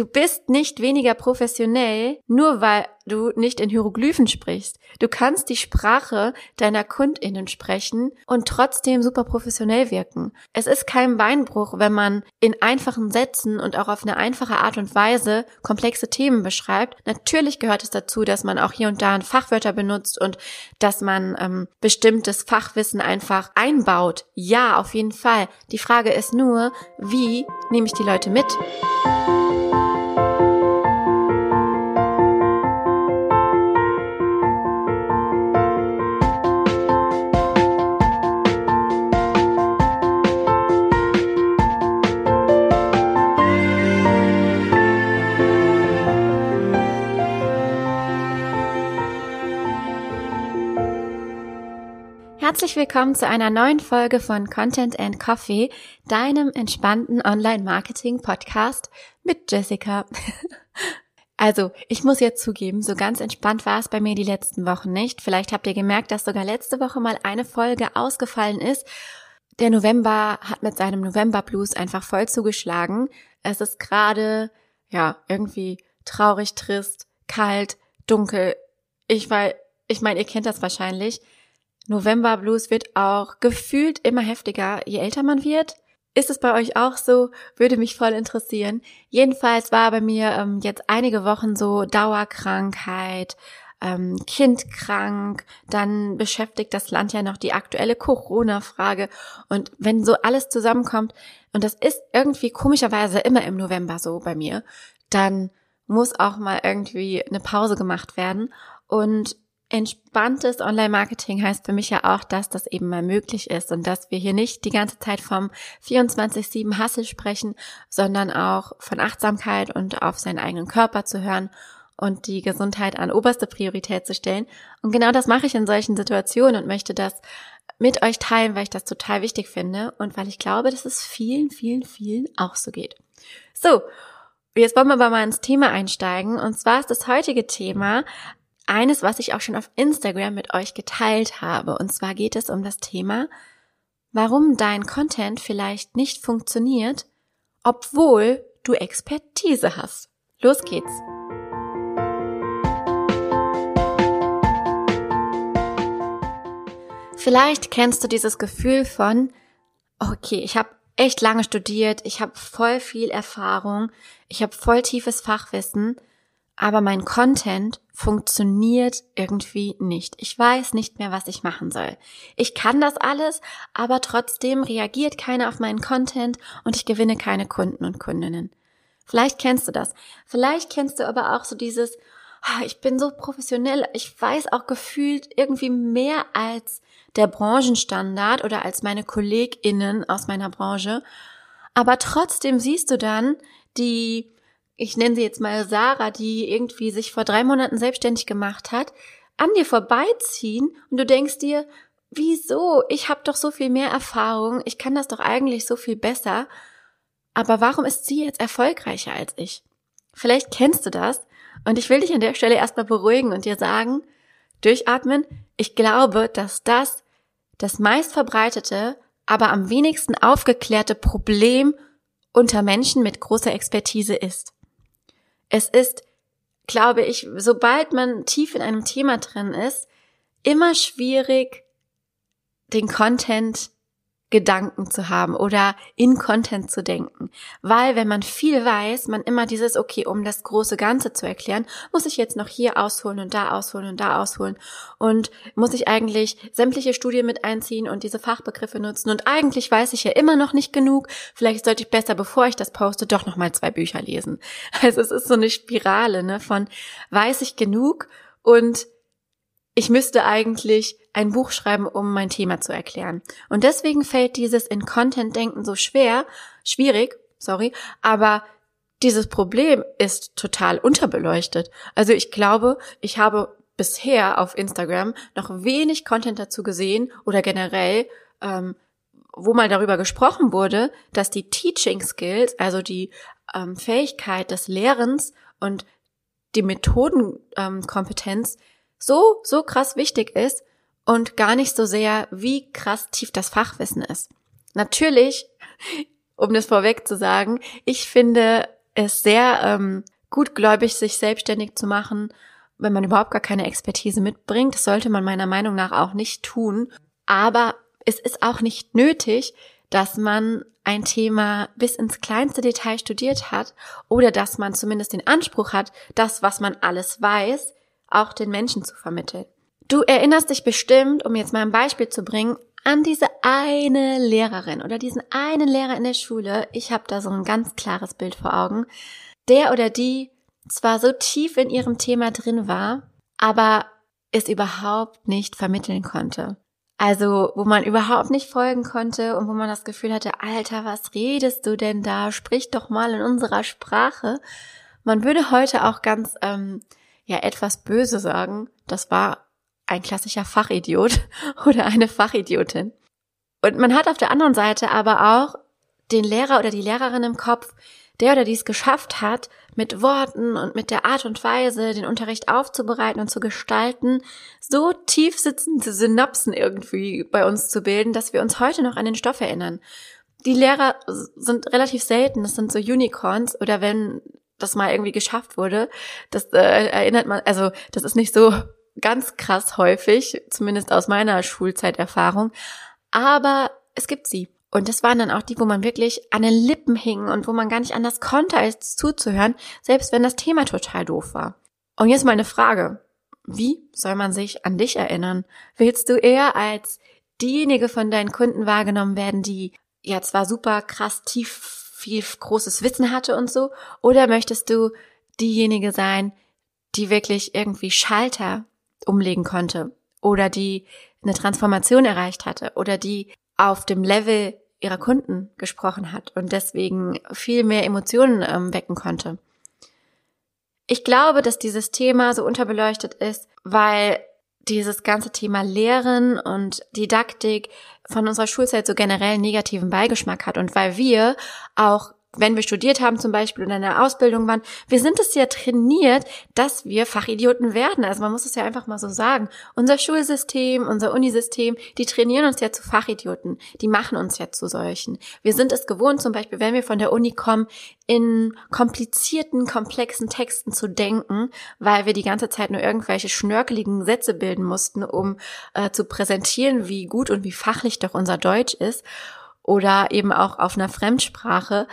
Du bist nicht weniger professionell, nur weil du nicht in Hieroglyphen sprichst. Du kannst die Sprache deiner KundInnen sprechen und trotzdem super professionell wirken. Es ist kein Beinbruch, wenn man in einfachen Sätzen und auch auf eine einfache Art und Weise komplexe Themen beschreibt. Natürlich gehört es dazu, dass man auch hier und da ein Fachwörter benutzt und dass man ähm, bestimmtes Fachwissen einfach einbaut. Ja, auf jeden Fall. Die Frage ist nur, wie nehme ich die Leute mit? Herzlich willkommen zu einer neuen Folge von Content and Coffee, deinem entspannten Online-Marketing-Podcast mit Jessica. Also, ich muss jetzt zugeben, so ganz entspannt war es bei mir die letzten Wochen nicht. Vielleicht habt ihr gemerkt, dass sogar letzte Woche mal eine Folge ausgefallen ist. Der November hat mit seinem November Blues einfach voll zugeschlagen. Es ist gerade, ja, irgendwie traurig, trist, kalt, dunkel. Ich weil, ich meine, ihr kennt das wahrscheinlich. November Blues wird auch gefühlt immer heftiger, je älter man wird. Ist es bei euch auch so? Würde mich voll interessieren. Jedenfalls war bei mir ähm, jetzt einige Wochen so Dauerkrankheit, ähm, Kind krank, dann beschäftigt das Land ja noch die aktuelle Corona-Frage. Und wenn so alles zusammenkommt, und das ist irgendwie komischerweise immer im November so bei mir, dann muss auch mal irgendwie eine Pause gemacht werden. Und Entspanntes Online-Marketing heißt für mich ja auch, dass das eben mal möglich ist und dass wir hier nicht die ganze Zeit vom 24-7 Hassel sprechen, sondern auch von Achtsamkeit und auf seinen eigenen Körper zu hören und die Gesundheit an oberste Priorität zu stellen. Und genau das mache ich in solchen Situationen und möchte das mit euch teilen, weil ich das total wichtig finde und weil ich glaube, dass es vielen, vielen, vielen auch so geht. So, Jetzt wollen wir aber mal ins Thema einsteigen. Und zwar ist das heutige Thema eines, was ich auch schon auf Instagram mit euch geteilt habe. Und zwar geht es um das Thema, warum dein Content vielleicht nicht funktioniert, obwohl du Expertise hast. Los geht's. Vielleicht kennst du dieses Gefühl von, okay, ich habe echt lange studiert, ich habe voll viel Erfahrung, ich habe voll tiefes Fachwissen, aber mein Content funktioniert irgendwie nicht. Ich weiß nicht mehr, was ich machen soll. Ich kann das alles, aber trotzdem reagiert keiner auf meinen Content und ich gewinne keine Kunden und Kundinnen. Vielleicht kennst du das. Vielleicht kennst du aber auch so dieses, ah, ich bin so professionell, ich weiß auch gefühlt irgendwie mehr als der Branchenstandard oder als meine KollegInnen aus meiner Branche. Aber trotzdem siehst du dann die ich nenne sie jetzt mal Sarah, die irgendwie sich vor drei Monaten selbstständig gemacht hat, an dir vorbeiziehen und du denkst dir, wieso? Ich habe doch so viel mehr Erfahrung, ich kann das doch eigentlich so viel besser. Aber warum ist sie jetzt erfolgreicher als ich? Vielleicht kennst du das und ich will dich an der Stelle erstmal beruhigen und dir sagen, durchatmen, ich glaube, dass das das meistverbreitete, aber am wenigsten aufgeklärte Problem unter Menschen mit großer Expertise ist. Es ist, glaube ich, sobald man tief in einem Thema drin ist, immer schwierig, den Content Gedanken zu haben oder in Content zu denken. Weil wenn man viel weiß, man immer dieses, okay, um das große Ganze zu erklären, muss ich jetzt noch hier ausholen und da ausholen und da ausholen und muss ich eigentlich sämtliche Studien mit einziehen und diese Fachbegriffe nutzen und eigentlich weiß ich ja immer noch nicht genug. Vielleicht sollte ich besser, bevor ich das poste, doch noch mal zwei Bücher lesen. Also es ist so eine Spirale, ne, von weiß ich genug und ich müsste eigentlich ein Buch schreiben, um mein Thema zu erklären. Und deswegen fällt dieses in Content denken so schwer, schwierig, sorry, aber dieses Problem ist total unterbeleuchtet. Also ich glaube, ich habe bisher auf Instagram noch wenig Content dazu gesehen oder generell, ähm, wo mal darüber gesprochen wurde, dass die Teaching Skills, also die ähm, Fähigkeit des Lehrens und die Methodenkompetenz ähm, so, so krass wichtig ist und gar nicht so sehr, wie krass tief das Fachwissen ist. Natürlich, um das vorweg zu sagen, ich finde ist sehr ähm, gutgläubig, sich selbstständig zu machen, wenn man überhaupt gar keine Expertise mitbringt. Das sollte man meiner Meinung nach auch nicht tun. Aber es ist auch nicht nötig, dass man ein Thema bis ins kleinste Detail studiert hat oder dass man zumindest den Anspruch hat, das, was man alles weiß, auch den Menschen zu vermitteln. Du erinnerst dich bestimmt, um jetzt mal ein Beispiel zu bringen, an diese eine Lehrerin oder diesen einen Lehrer in der Schule. Ich habe da so ein ganz klares Bild vor Augen. Der oder die zwar so tief in ihrem Thema drin war, aber es überhaupt nicht vermitteln konnte. Also, wo man überhaupt nicht folgen konnte und wo man das Gefühl hatte, Alter, was redest du denn da? Sprich doch mal in unserer Sprache. Man würde heute auch ganz, ähm, ja, etwas böse sagen, das war ein klassischer Fachidiot oder eine Fachidiotin. Und man hat auf der anderen Seite aber auch den Lehrer oder die Lehrerin im Kopf, der oder die es geschafft hat, mit Worten und mit der Art und Weise den Unterricht aufzubereiten und zu gestalten, so tief sitzende Synapsen irgendwie bei uns zu bilden, dass wir uns heute noch an den Stoff erinnern. Die Lehrer sind relativ selten, das sind so Unicorns oder wenn das mal irgendwie geschafft wurde, das äh, erinnert man, also das ist nicht so ganz krass häufig, zumindest aus meiner Schulzeiterfahrung, aber es gibt sie. Und das waren dann auch die, wo man wirklich an den Lippen hing und wo man gar nicht anders konnte, als zuzuhören, selbst wenn das Thema total doof war. Und jetzt mal eine Frage. Wie soll man sich an dich erinnern? Willst du eher als diejenige von deinen Kunden wahrgenommen werden, die ja zwar super krass tief viel großes Wissen hatte und so, oder möchtest du diejenige sein, die wirklich irgendwie Schalter umlegen konnte oder die eine Transformation erreicht hatte oder die auf dem Level ihrer Kunden gesprochen hat und deswegen viel mehr Emotionen ähm, wecken konnte. Ich glaube, dass dieses Thema so unterbeleuchtet ist, weil dieses ganze Thema Lehren und Didaktik von unserer Schulzeit so generell negativen Beigeschmack hat und weil wir auch wenn wir studiert haben zum Beispiel oder in der Ausbildung waren, wir sind es ja trainiert, dass wir Fachidioten werden. Also man muss es ja einfach mal so sagen. Unser Schulsystem, unser Unisystem, die trainieren uns ja zu Fachidioten. Die machen uns ja zu solchen. Wir sind es gewohnt, zum Beispiel, wenn wir von der Uni kommen, in komplizierten, komplexen Texten zu denken, weil wir die ganze Zeit nur irgendwelche schnörkeligen Sätze bilden mussten, um äh, zu präsentieren, wie gut und wie fachlich doch unser Deutsch ist. Oder eben auch auf einer Fremdsprache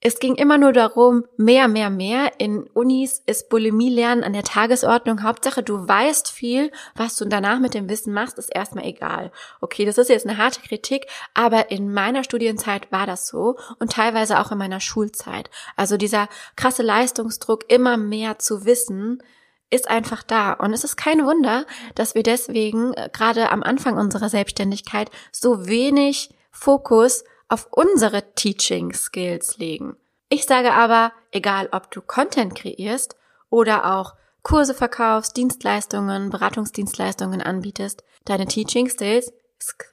es ging immer nur darum, mehr, mehr, mehr. In Unis ist Bulimie-Lernen an der Tagesordnung. Hauptsache, du weißt viel. Was du danach mit dem Wissen machst, ist erstmal egal. Okay, das ist jetzt eine harte Kritik, aber in meiner Studienzeit war das so und teilweise auch in meiner Schulzeit. Also dieser krasse Leistungsdruck, immer mehr zu wissen, ist einfach da. Und es ist kein Wunder, dass wir deswegen äh, gerade am Anfang unserer Selbstständigkeit so wenig Fokus auf unsere Teaching Skills legen. Ich sage aber, egal ob du Content kreierst oder auch Kurse verkaufst, Dienstleistungen, Beratungsdienstleistungen anbietest, deine Teaching Skills,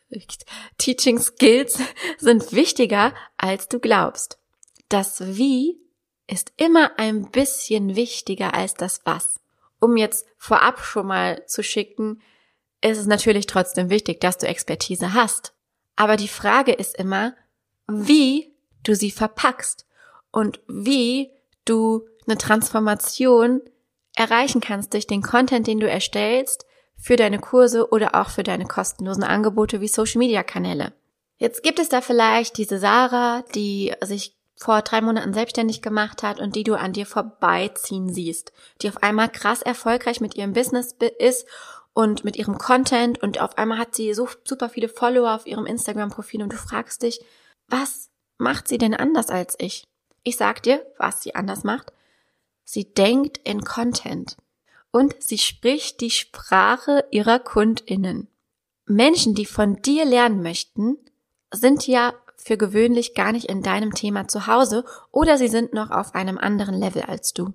Teaching Skills sind wichtiger, als du glaubst. Das Wie ist immer ein bisschen wichtiger als das Was. Um jetzt vorab schon mal zu schicken, ist es natürlich trotzdem wichtig, dass du Expertise hast. Aber die Frage ist immer, wie du sie verpackst und wie du eine Transformation erreichen kannst durch den Content, den du erstellst für deine Kurse oder auch für deine kostenlosen Angebote wie Social Media Kanäle. Jetzt gibt es da vielleicht diese Sarah, die sich vor drei Monaten selbstständig gemacht hat und die du an dir vorbeiziehen siehst, die auf einmal krass erfolgreich mit ihrem Business ist und mit ihrem Content und auf einmal hat sie so super viele Follower auf ihrem Instagram-Profil und du fragst dich, was macht sie denn anders als ich? Ich sag dir, was sie anders macht. Sie denkt in Content und sie spricht die Sprache ihrer Kundinnen. Menschen, die von dir lernen möchten, sind ja für gewöhnlich gar nicht in deinem Thema zu Hause oder sie sind noch auf einem anderen Level als du.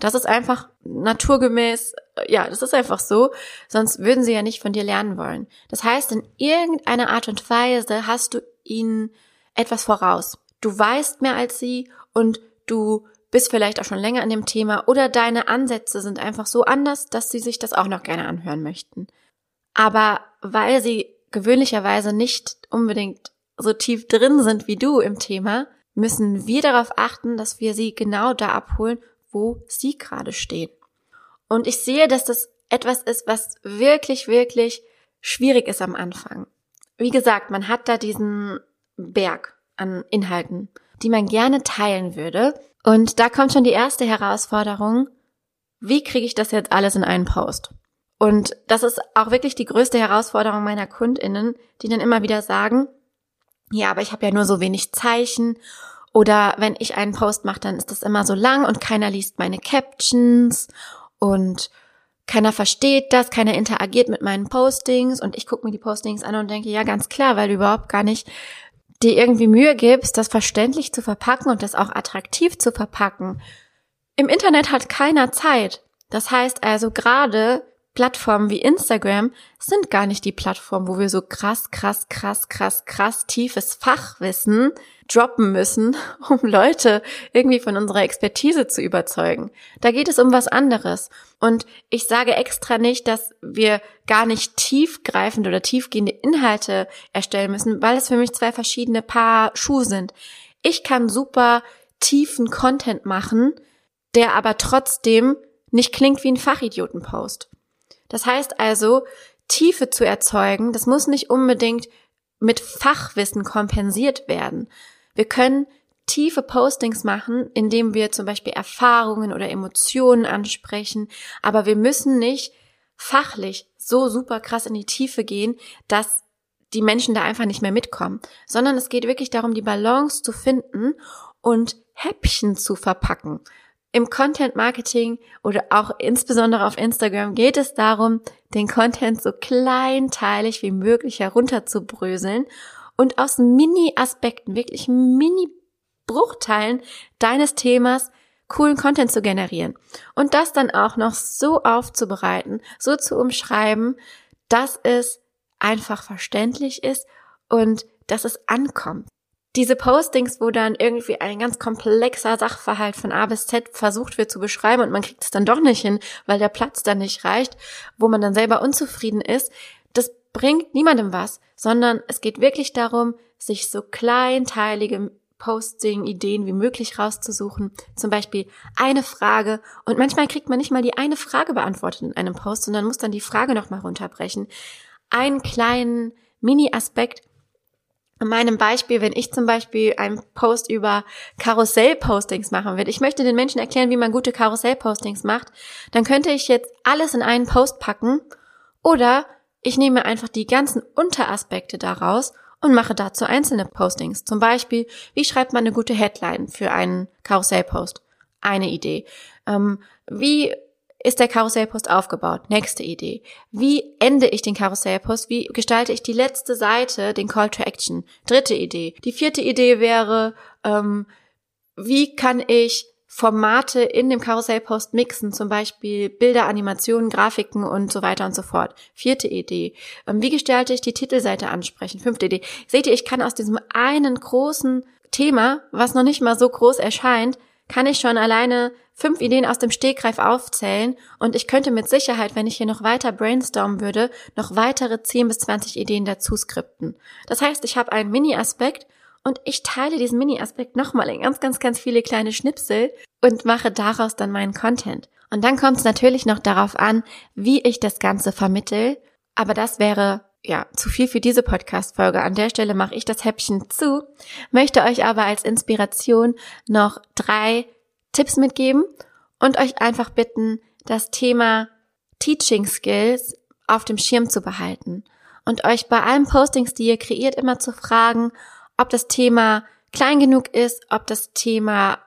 Das ist einfach naturgemäß, ja, das ist einfach so, sonst würden sie ja nicht von dir lernen wollen. Das heißt, in irgendeiner Art und Weise hast du ihnen etwas voraus. Du weißt mehr als sie und du bist vielleicht auch schon länger in dem Thema oder deine Ansätze sind einfach so anders, dass sie sich das auch noch gerne anhören möchten. Aber weil sie gewöhnlicherweise nicht unbedingt so tief drin sind wie du im Thema, müssen wir darauf achten, dass wir sie genau da abholen, wo sie gerade stehen. Und ich sehe, dass das etwas ist, was wirklich, wirklich schwierig ist am Anfang. Wie gesagt, man hat da diesen Berg an Inhalten, die man gerne teilen würde. Und da kommt schon die erste Herausforderung. Wie kriege ich das jetzt alles in einen Post? Und das ist auch wirklich die größte Herausforderung meiner Kundinnen, die dann immer wieder sagen, ja, aber ich habe ja nur so wenig Zeichen oder wenn ich einen Post mache, dann ist das immer so lang und keiner liest meine Captions und keiner versteht das, keiner interagiert mit meinen Postings und ich gucke mir die Postings an und denke, ja, ganz klar, weil du überhaupt gar nicht dir irgendwie Mühe gibst, das verständlich zu verpacken und das auch attraktiv zu verpacken. Im Internet hat keiner Zeit. Das heißt also gerade Plattformen wie Instagram sind gar nicht die Plattformen, wo wir so krass, krass, krass, krass, krass tiefes Fachwissen droppen müssen, um Leute irgendwie von unserer Expertise zu überzeugen. Da geht es um was anderes. Und ich sage extra nicht, dass wir gar nicht tiefgreifende oder tiefgehende Inhalte erstellen müssen, weil es für mich zwei verschiedene Paar Schuhe sind. Ich kann super tiefen Content machen, der aber trotzdem nicht klingt wie ein Fachidiotenpost. Das heißt also, Tiefe zu erzeugen, das muss nicht unbedingt mit Fachwissen kompensiert werden. Wir können tiefe Postings machen, indem wir zum Beispiel Erfahrungen oder Emotionen ansprechen, aber wir müssen nicht fachlich so super krass in die Tiefe gehen, dass die Menschen da einfach nicht mehr mitkommen, sondern es geht wirklich darum, die Balance zu finden und Häppchen zu verpacken. Im Content Marketing oder auch insbesondere auf Instagram geht es darum, den Content so kleinteilig wie möglich herunterzubröseln und aus Mini-Aspekten, wirklich Mini-Bruchteilen deines Themas coolen Content zu generieren. Und das dann auch noch so aufzubereiten, so zu umschreiben, dass es einfach verständlich ist und dass es ankommt diese Postings, wo dann irgendwie ein ganz komplexer Sachverhalt von A bis Z versucht wird zu beschreiben und man kriegt es dann doch nicht hin, weil der Platz dann nicht reicht, wo man dann selber unzufrieden ist, das bringt niemandem was, sondern es geht wirklich darum, sich so kleinteilige Posting-Ideen wie möglich rauszusuchen. Zum Beispiel eine Frage und manchmal kriegt man nicht mal die eine Frage beantwortet in einem Post, sondern muss dann die Frage nochmal runterbrechen. Einen kleinen Mini-Aspekt, in meinem Beispiel, wenn ich zum Beispiel einen Post über Karussell-Postings machen will, ich möchte den Menschen erklären, wie man gute Karussell-Postings macht, dann könnte ich jetzt alles in einen Post packen oder ich nehme einfach die ganzen Unteraspekte daraus und mache dazu einzelne Postings. Zum Beispiel, wie schreibt man eine gute Headline für einen Karussell-Post? Eine Idee. Ähm, wie ist der Karussellpost aufgebaut? Nächste Idee. Wie ende ich den Karussellpost? Wie gestalte ich die letzte Seite, den Call to Action? Dritte Idee. Die vierte Idee wäre, ähm, wie kann ich Formate in dem Karussellpost mixen, zum Beispiel Bilder, Animationen, Grafiken und so weiter und so fort. Vierte Idee. Ähm, wie gestalte ich die Titelseite ansprechen? Fünfte Idee. Seht ihr, ich kann aus diesem einen großen Thema, was noch nicht mal so groß erscheint, kann ich schon alleine fünf Ideen aus dem Stegreif aufzählen und ich könnte mit Sicherheit, wenn ich hier noch weiter brainstormen würde, noch weitere 10 bis 20 Ideen dazu skripten. Das heißt, ich habe einen Mini-Aspekt und ich teile diesen Mini-Aspekt nochmal in ganz, ganz, ganz viele kleine Schnipsel und mache daraus dann meinen Content. Und dann kommt es natürlich noch darauf an, wie ich das Ganze vermittel. Aber das wäre ja, zu viel für diese Podcast-Folge. An der Stelle mache ich das Häppchen zu, möchte euch aber als Inspiration noch drei Tipps mitgeben und euch einfach bitten, das Thema Teaching Skills auf dem Schirm zu behalten und euch bei allen Postings, die ihr kreiert, immer zu fragen, ob das Thema klein genug ist, ob das Thema,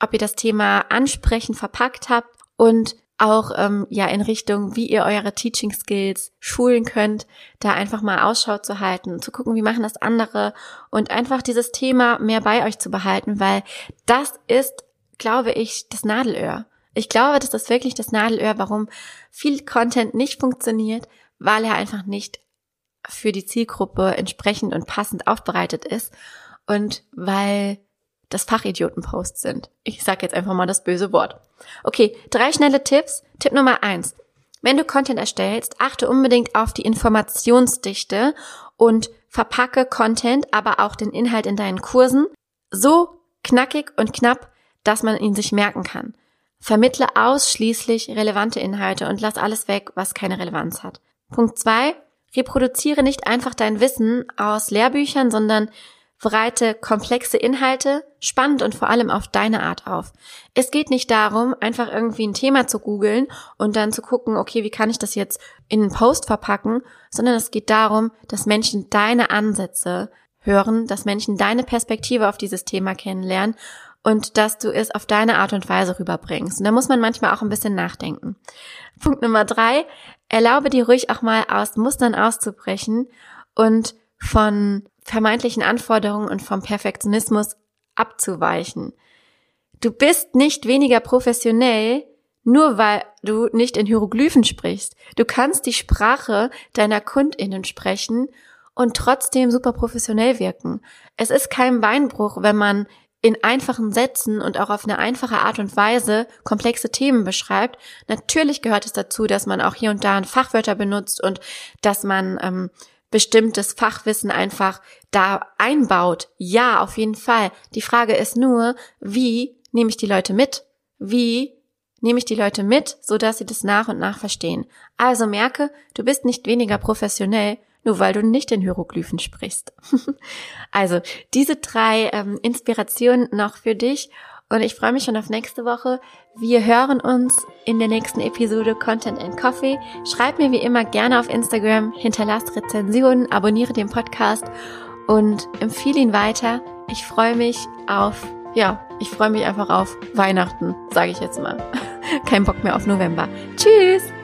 ob ihr das Thema ansprechen verpackt habt und auch ähm, ja in Richtung, wie ihr eure Teaching Skills schulen könnt, da einfach mal Ausschau zu halten, zu gucken, wie machen das andere und einfach dieses Thema mehr bei euch zu behalten, weil das ist glaube ich, das Nadelöhr. Ich glaube, das ist wirklich das Nadelöhr, warum viel Content nicht funktioniert, weil er einfach nicht für die Zielgruppe entsprechend und passend aufbereitet ist und weil das Fachidiotenposts sind. Ich sage jetzt einfach mal das böse Wort. Okay, drei schnelle Tipps. Tipp Nummer eins. Wenn du Content erstellst, achte unbedingt auf die Informationsdichte und verpacke Content, aber auch den Inhalt in deinen Kursen so knackig und knapp, dass man ihn sich merken kann. Vermittle ausschließlich relevante Inhalte und lass alles weg, was keine Relevanz hat. Punkt zwei: Reproduziere nicht einfach dein Wissen aus Lehrbüchern, sondern bereite komplexe Inhalte spannend und vor allem auf deine Art auf. Es geht nicht darum, einfach irgendwie ein Thema zu googeln und dann zu gucken, okay, wie kann ich das jetzt in einen Post verpacken, sondern es geht darum, dass Menschen deine Ansätze hören, dass Menschen deine Perspektive auf dieses Thema kennenlernen und dass du es auf deine Art und Weise rüberbringst. Und da muss man manchmal auch ein bisschen nachdenken. Punkt Nummer drei, erlaube dir ruhig auch mal aus Mustern auszubrechen und von vermeintlichen Anforderungen und vom Perfektionismus abzuweichen. Du bist nicht weniger professionell, nur weil du nicht in Hieroglyphen sprichst. Du kannst die Sprache deiner Kundinnen sprechen und trotzdem super professionell wirken. Es ist kein Beinbruch, wenn man in einfachen Sätzen und auch auf eine einfache Art und Weise komplexe Themen beschreibt. Natürlich gehört es dazu, dass man auch hier und da ein Fachwörter benutzt und dass man ähm, bestimmtes Fachwissen einfach da einbaut. Ja, auf jeden Fall. Die Frage ist nur, wie nehme ich die Leute mit? Wie nehme ich die Leute mit, so dass sie das nach und nach verstehen? Also merke, du bist nicht weniger professionell, nur weil du nicht in Hieroglyphen sprichst. also diese drei ähm, Inspirationen noch für dich und ich freue mich schon auf nächste Woche. Wir hören uns in der nächsten Episode Content and Coffee. Schreib mir wie immer gerne auf Instagram, hinterlass Rezensionen, abonniere den Podcast und empfehle ihn weiter. Ich freue mich auf, ja, ich freue mich einfach auf Weihnachten, sage ich jetzt mal. Kein Bock mehr auf November. Tschüss!